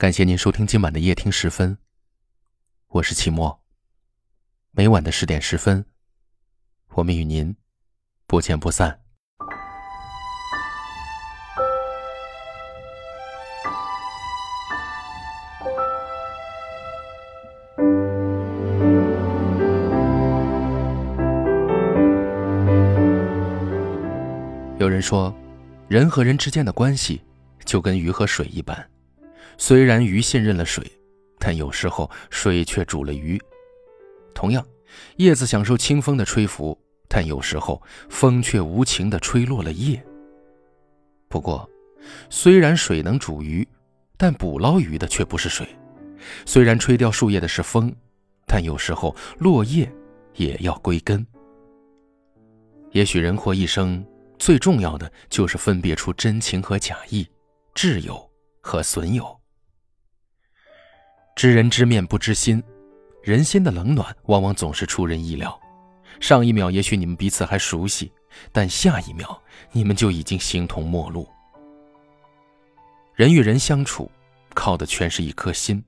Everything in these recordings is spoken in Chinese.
感谢您收听今晚的夜听十分，我是齐墨。每晚的十点十分，我们与您不见不散。有人说，人和人之间的关系就跟鱼和水一般。虽然鱼信任了水，但有时候水却煮了鱼。同样，叶子享受清风的吹拂，但有时候风却无情地吹落了叶。不过，虽然水能煮鱼，但捕捞鱼的却不是水；虽然吹掉树叶的是风，但有时候落叶也要归根。也许人活一生，最重要的就是分别出真情和假意，挚友和损友。知人知面不知心，人心的冷暖往往总是出人意料。上一秒也许你们彼此还熟悉，但下一秒你们就已经形同陌路。人与人相处，靠的全是一颗心，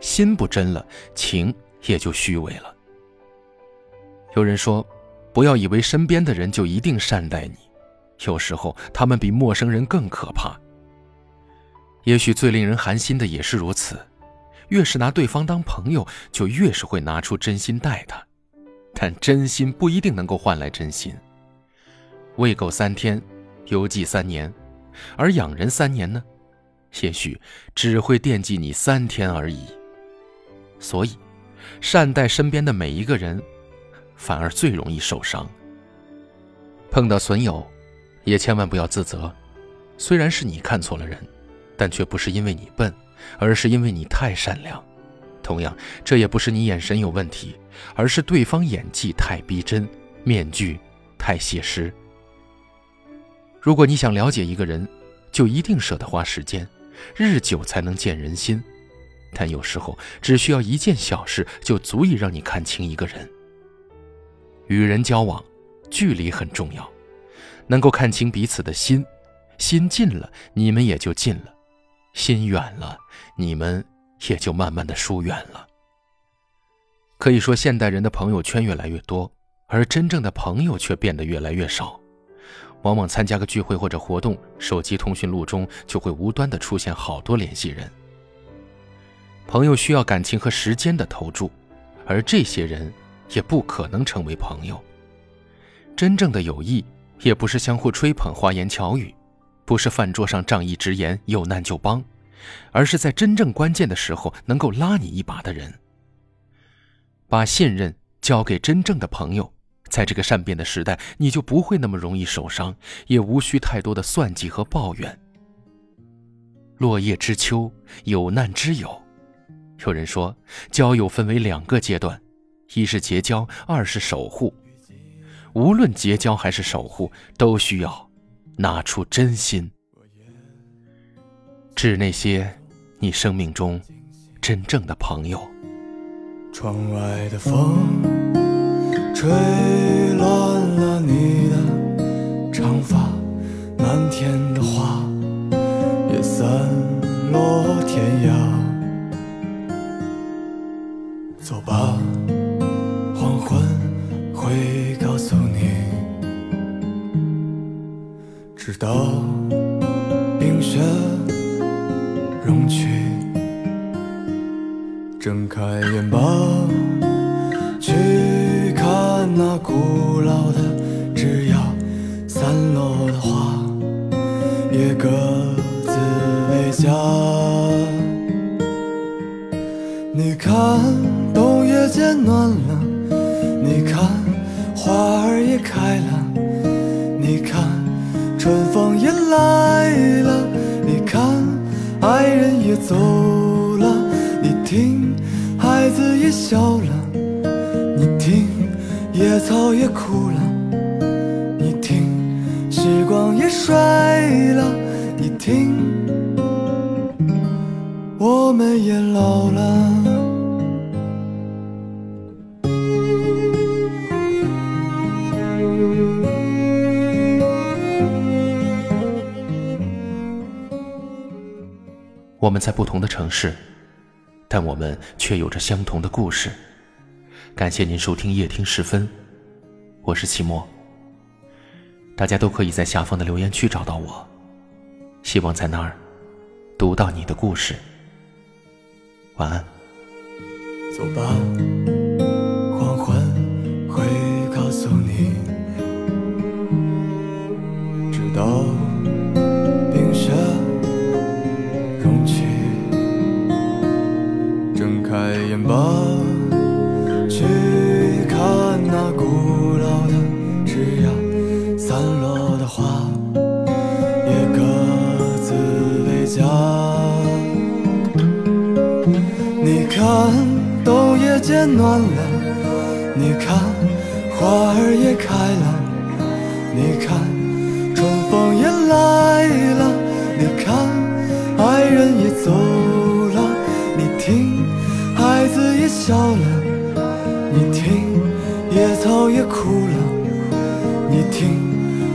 心不真了，情也就虚伪了。有人说，不要以为身边的人就一定善待你，有时候他们比陌生人更可怕。也许最令人寒心的也是如此。越是拿对方当朋友，就越是会拿出真心待他，但真心不一定能够换来真心。喂狗三天，邮寄三年，而养人三年呢，也许只会惦记你三天而已。所以，善待身边的每一个人，反而最容易受伤。碰到损友，也千万不要自责，虽然是你看错了人，但却不是因为你笨。而是因为你太善良，同样，这也不是你眼神有问题，而是对方演技太逼真，面具太写实。如果你想了解一个人，就一定舍得花时间，日久才能见人心。但有时候，只需要一件小事，就足以让你看清一个人。与人交往，距离很重要，能够看清彼此的心，心近了，你们也就近了。心远了，你们也就慢慢的疏远了。可以说，现代人的朋友圈越来越多，而真正的朋友却变得越来越少。往往参加个聚会或者活动，手机通讯录中就会无端的出现好多联系人。朋友需要感情和时间的投注，而这些人也不可能成为朋友。真正的友谊，也不是相互吹捧、花言巧语。不是饭桌上仗义直言，有难就帮，而是在真正关键的时候能够拉你一把的人。把信任交给真正的朋友，在这个善变的时代，你就不会那么容易受伤，也无需太多的算计和抱怨。落叶知秋，有难之友。有人说，交友分为两个阶段，一是结交，二是守护。无论结交还是守护，都需要。拿出真心，致那些你生命中真正的朋友。窗外的风吹直到冰雪融去，睁开眼吧，去看那古老的枝桠，散落的花也各自为家。你看，冬夜渐暖了，你看，花儿也开了，春风也来了，你看，爱人也走了，你听，孩子也笑了，你听，野草也枯了，你听，时光也衰了，你听，我们也老了。我们在不同的城市，但我们却有着相同的故事。感谢您收听夜听时分，我是齐墨。大家都可以在下方的留言区找到我，希望在那儿读到你的故事。晚安。走吧，花也各自为家。你看，冬夜渐暖了；你看，花儿也开了；你看，春风也来了；你看，爱人也走了。你听。孩子也笑了，你听，野草也哭了，你听，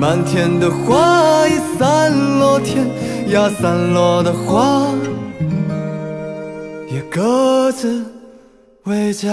满天的花已散落，天涯散落的花也各自为家。